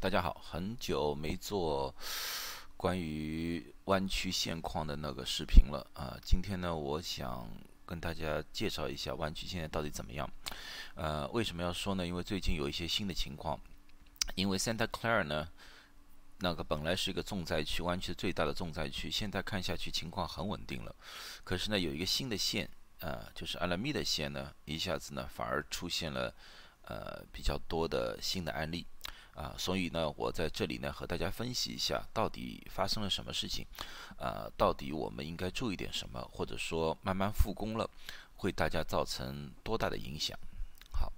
大家好，很久没做关于湾区现况的那个视频了啊。今天呢，我想跟大家介绍一下湾区现在到底怎么样。呃，为什么要说呢？因为最近有一些新的情况。因为 Santa Clara 呢，那个本来是一个重灾区，湾区最大的重灾区，现在看下去情况很稳定了。可是呢，有一个新的线，呃，就是阿拉米的线呢，一下子呢反而出现了呃比较多的新的案例。啊，所以呢，我在这里呢和大家分析一下，到底发生了什么事情，啊，到底我们应该注意点什么，或者说慢慢复工了，会大家造成多大的影响？好，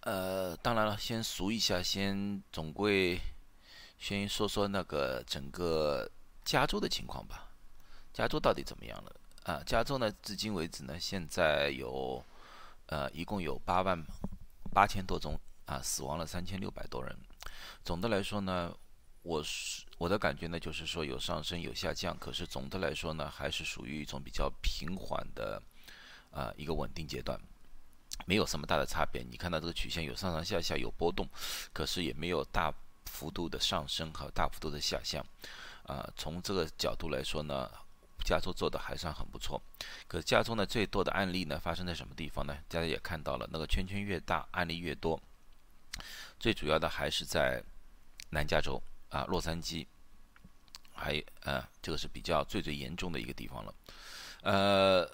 呃，当然了，先数一下，先总归先说说那个整个加州的情况吧。加州到底怎么样了？啊，加州呢，至今为止呢，现在有呃，一共有八万八千多宗。啊，死亡了三千六百多人。总的来说呢，我是我的感觉呢，就是说有上升有下降，可是总的来说呢，还是属于一种比较平缓的，啊，一个稳定阶段，没有什么大的差别。你看到这个曲线有上上下下有波动，可是也没有大幅度的上升和大幅度的下降。啊，从这个角度来说呢。加州做的还算很不错，可加州呢最多的案例呢发生在什么地方呢？大家也看到了，那个圈圈越大，案例越多。最主要的还是在南加州啊，洛杉矶，还呃，这个是比较最最严重的一个地方了。呃，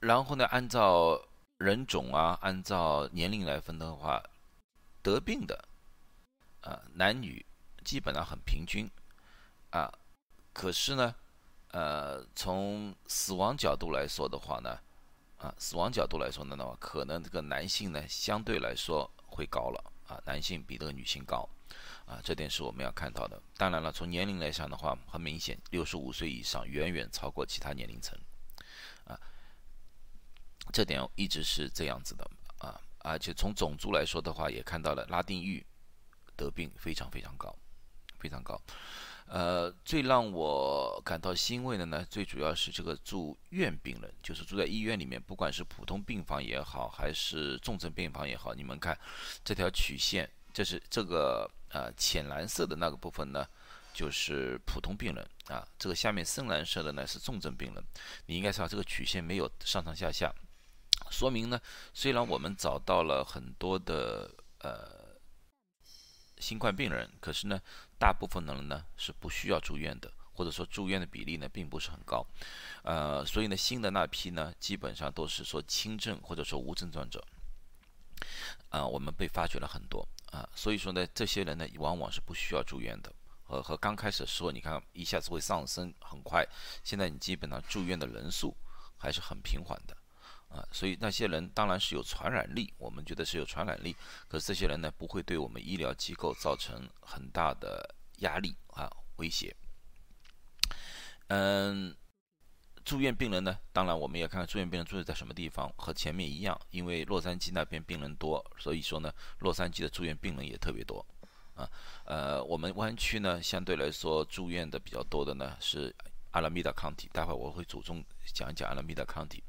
然后呢，按照人种啊，按照年龄来分的话，得病的啊男女基本上很平均啊，可是呢，呃，从死亡角度来说的话呢，啊，死亡角度来说呢的话，可能这个男性呢相对来说会高了。啊，男性比这个女性高，啊，这点是我们要看到的。当然了，从年龄来讲的话，很明显，六十五岁以上远远超过其他年龄层，啊，这点一直是这样子的，啊，而且从种族来说的话，也看到了拉丁裔得病非常非常高，非常高。呃，最让我感到欣慰的呢，最主要是这个住院病人，就是住在医院里面，不管是普通病房也好，还是重症病房也好，你们看这条曲线，这是这个呃浅蓝色的那个部分呢，就是普通病人啊，这个下面深蓝色的呢是重症病人。你应该知道这个曲线没有上上下下，说明呢，虽然我们找到了很多的呃。新冠病人，可是呢，大部分的人呢是不需要住院的，或者说住院的比例呢并不是很高，呃，所以呢，新的那批呢基本上都是说轻症或者说无症状者，啊，我们被发掘了很多。啊，所以说呢，这些人呢往往是不需要住院的，和和刚开始的时候，你看一下子会上升很快，现在你基本上住院的人数还是很平缓的。啊，所以那些人当然是有传染力，我们觉得是有传染力，可是这些人呢，不会对我们医疗机构造成很大的压力啊威胁。嗯，住院病人呢，当然我们也看看住院病人住在什么地方，和前面一样，因为洛杉矶那边病人多，所以说呢，洛杉矶的住院病人也特别多。啊，呃，我们湾区呢，相对来说住院的比较多的呢是。阿拉米达康体，待会我会着重讲一讲阿拉米达康体，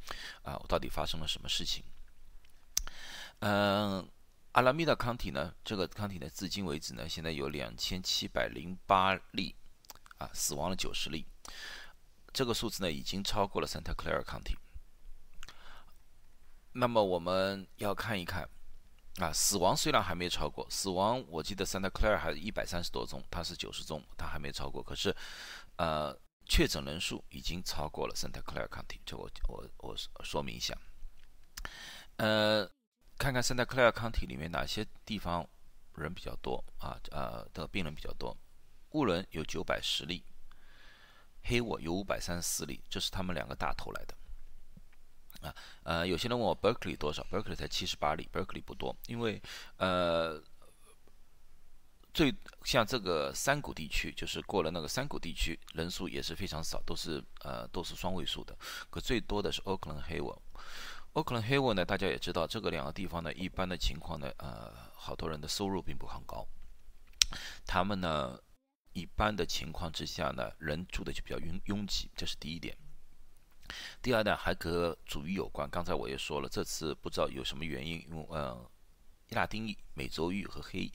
啊，到底发生了什么事情？嗯，阿拉米达康体呢，这个康体呢，至今为止呢，现在有两千七百零八例，啊，死亡了九十例，这个数字呢，已经超过了 Santa Clara 康体。那么我们要看一看，啊，死亡虽然还没超过，死亡我记得 Santa Clara 还一百三十多宗，它是九十宗，它还没超过，可是，呃。确诊人数已经超过了 Santa Clara County，这我我我说明一下。呃，看看 Santa Clara County 里面哪些地方人比较多啊？呃，的病人比较多。乌伦有九百十例，黑沃有五百三十四例，这是他们两个大头来的。啊，呃，有些人问我 Berkeley 多少？Berkeley 才七十八例，Berkeley 不多，因为呃。最像这个山谷地区，就是过了那个山谷地区，人数也是非常少，都是呃都是双位数的。可最多的是 Oakland h a w o r Oakland h a w o r 呢，大家也知道，这个两个地方呢，一般的情况呢，呃，好多人的收入并不很高。他们呢，一般的情况之下呢，人住的就比较拥拥挤，这是第一点。第二呢，还和主义有关。刚才我也说了，这次不知道有什么原因，因为呃，拉丁裔、美洲裔和黑。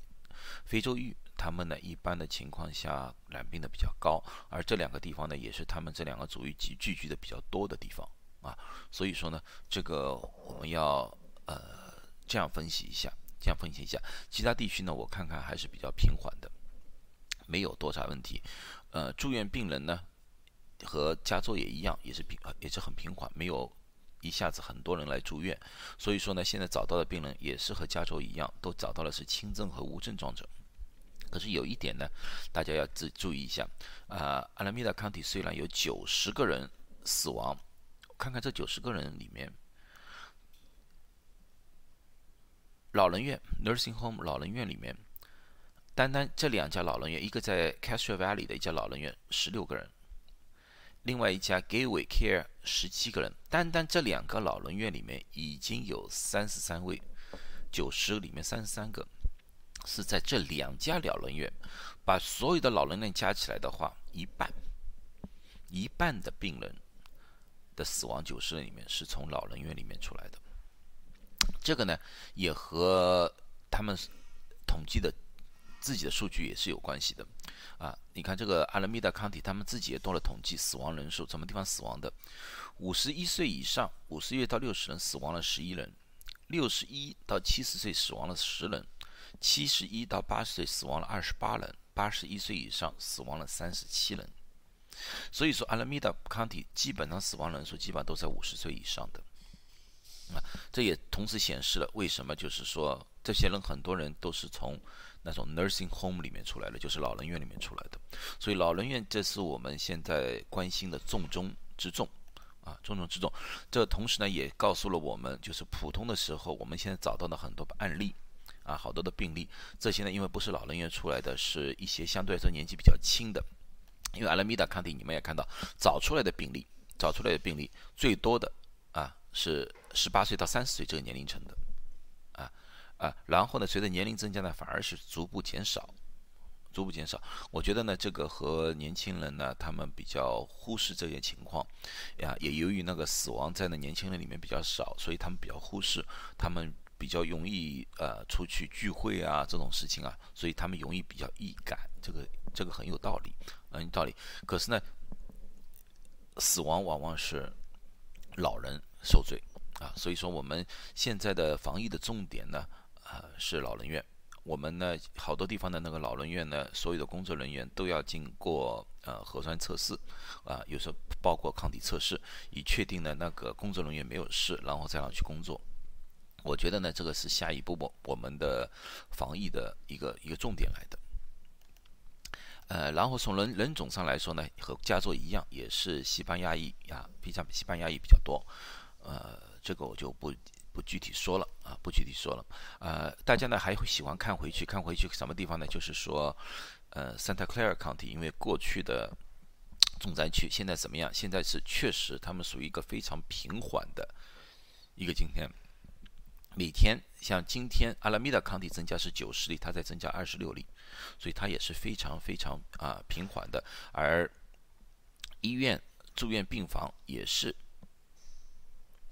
非洲裔，他们呢一般的情况下染病的比较高，而这两个地方呢也是他们这两个族裔集聚居的比较多的地方啊，所以说呢，这个我们要呃这样分析一下，这样分析一下，其他地区呢我看看还是比较平缓的，没有多大问题，呃住院病人呢和加州也一样，也是平也是很平缓，没有。一下子很多人来住院，所以说呢，现在找到的病人也是和加州一样，都找到了是轻症和无症状者。可是有一点呢，大家要注注意一下，啊，阿拉米达康体虽然有九十个人死亡，看看这九十个人里面，老人院 （nursing home） 老人院里面，单单这两家老人院，一个在 Castro Valley 的一家老人院，十六个人。另外一家 Gateway Care 十七个人，单单这两个老人院里面已经有三十三位，九十里面三十三个是在这两家老人院，把所有的老人院加起来的话，一半，一半的病人的死亡九十人里面是从老人院里面出来的，这个呢也和他们统计的自己的数据也是有关系的。啊，你看这个阿拉米达康体，他们自己也做了统计，死亡人数什么地方死亡的？五十一岁以上，五十岁到六十人死亡了十一人；六十一到七十岁死亡了十人；七十一到八十岁死亡了二十八人；八十一岁以上死亡了三十七人。所以说，阿拉米达康体基本上死亡人数基本上都在五十岁以上的。啊，这也同时显示了为什么就是说这些人很多人都是从。那种 nursing home 里面出来的，就是老人院里面出来的，所以老人院这是我们现在关心的重中之重啊，重中之重。这同时呢，也告诉了我们，就是普通的时候，我们现在找到的很多案例啊，好多的病例，这些呢，因为不是老人院出来的，是一些相对来说年纪比较轻的。因为阿拉米达康体，你们也看到找出来的病例，找出来的病例最多的啊是十八岁到三十岁这个年龄层的。啊，然后呢，随着年龄增加呢，反而是逐步减少，逐步减少。我觉得呢，这个和年轻人呢，他们比较忽视这些情况，呀，也由于那个死亡在那年轻人里面比较少，所以他们比较忽视，他们比较容易呃出去聚会啊这种事情啊，所以他们容易比较易感，这个这个很有道理，很有道理。可是呢，死亡往往是老人受罪啊，所以说我们现在的防疫的重点呢。呃，是老人院。我们呢，好多地方的那个老人院呢，所有的工作人员都要经过呃核酸测试，啊，有时候包括抗体测试，以确定呢那个工作人员没有事，然后再让去工作。我觉得呢，这个是下一步我我们的防疫的一个一个重点来的。呃，然后从人人种上来说呢，和加州一样，也是西班牙裔呀，比较西班牙裔比较多。呃，这个我就不。不具体说了啊，不具体说了，呃，大家呢还会喜欢看回去，看回去什么地方呢？就是说，呃，Santa Clara County，因为过去的重灾区，现在怎么样？现在是确实他们属于一个非常平缓的一个今天，每天像今天阿拉米达 County 增加是九十例，它在增加二十六例，所以它也是非常非常啊平缓的，而医院住院病房也是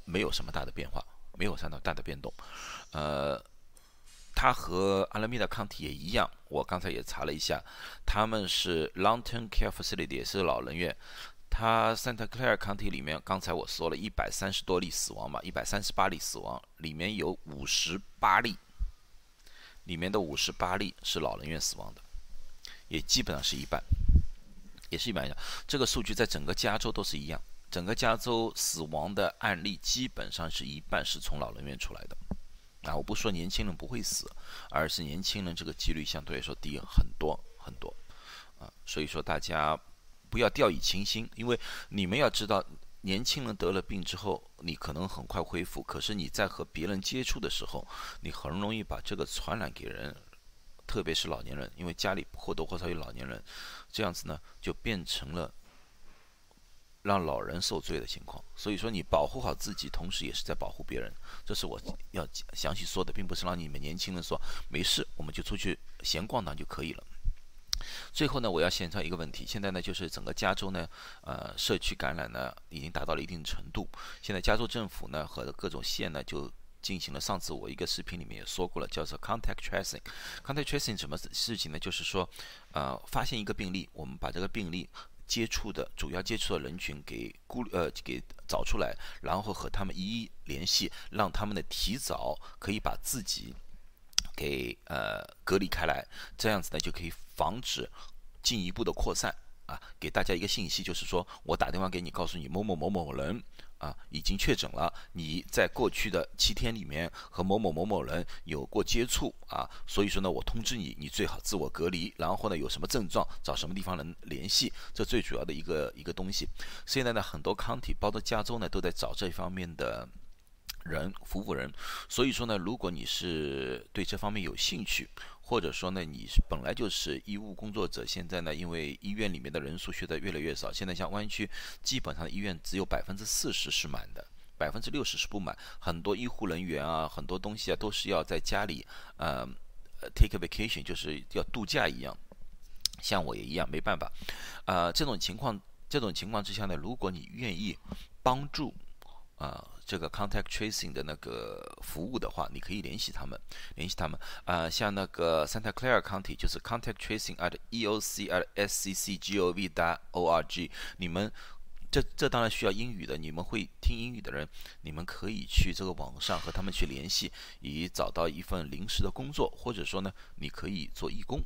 没有什么大的变化。没有看到大的变动，呃，它和阿拉米达康体也一样。我刚才也查了一下，他们是 long-term care facility，也是老人院。它 Santa Clara County 里面，刚才我说了一百三十多例死亡嘛，一百三十八例死亡，里面有五十八例，里面的五十八例是老人院死亡的，也基本上是一半，也是一半一样。这个数据在整个加州都是一样。整个加州死亡的案例基本上是一半是从老人院出来的，啊，我不说年轻人不会死，而是年轻人这个几率相对来说低很多很多，啊，所以说大家不要掉以轻心，因为你们要知道，年轻人得了病之后，你可能很快恢复，可是你在和别人接触的时候，你很容易把这个传染给人，特别是老年人，因为家里或多或少有老年人，这样子呢就变成了。让老人受罪的情况，所以说你保护好自己，同时也是在保护别人。这是我要详细说的，并不是让你们年轻人说没事，我们就出去闲逛荡就可以了。最后呢，我要先说一个问题，现在呢就是整个加州呢，呃，社区感染呢已经达到了一定程度。现在加州政府呢和各种县呢就进行了上次我一个视频里面也说过了，叫做 contact tracing。contact tracing 什么事情呢？就是说，呃，发现一个病例，我们把这个病例接触的主要接触的人群给孤呃给找出来，然后和他们一一联系，让他们的提早可以把自己给呃隔离开来，这样子呢就可以防止进一步的扩散。啊，给大家一个信息，就是说我打电话给你，告诉你某某某某人啊已经确诊了，你在过去的七天里面和某某某某人有过接触啊，所以说呢，我通知你，你最好自我隔离，然后呢有什么症状找什么地方能联系，这最主要的一个一个东西。现在呢，很多康体，包括加州呢，都在找这方面的。人服务人，所以说呢，如果你是对这方面有兴趣，或者说呢，你是本来就是医务工作者，现在呢，因为医院里面的人数现在越来越少，现在像湾区基本上医院只有百分之四十是满的，百分之六十是不满，很多医护人员啊，很多东西啊，都是要在家里呃 take a vacation，就是要度假一样，像我也一样，没办法，啊，这种情况，这种情况之下呢，如果你愿意帮助。啊，这个 contact tracing 的那个服务的话，你可以联系他们，联系他们。啊，像那个 Santa Clara County 就是 contact tracing at eoc at sccgov dot org。你们这这当然需要英语的，你们会听英语的人，你们可以去这个网上和他们去联系，以找到一份临时的工作，或者说呢，你可以做义工。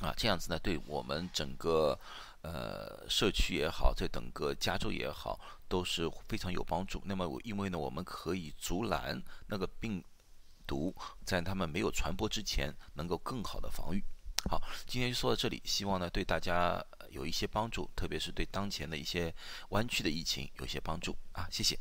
啊，这样子呢，对我们整个。呃，社区也好，在整个加州也好，都是非常有帮助。那么，我因为呢，我们可以阻拦那个病毒在他们没有传播之前，能够更好的防御。好，今天就说到这里，希望呢对大家有一些帮助，特别是对当前的一些弯曲的疫情有些帮助啊，谢谢。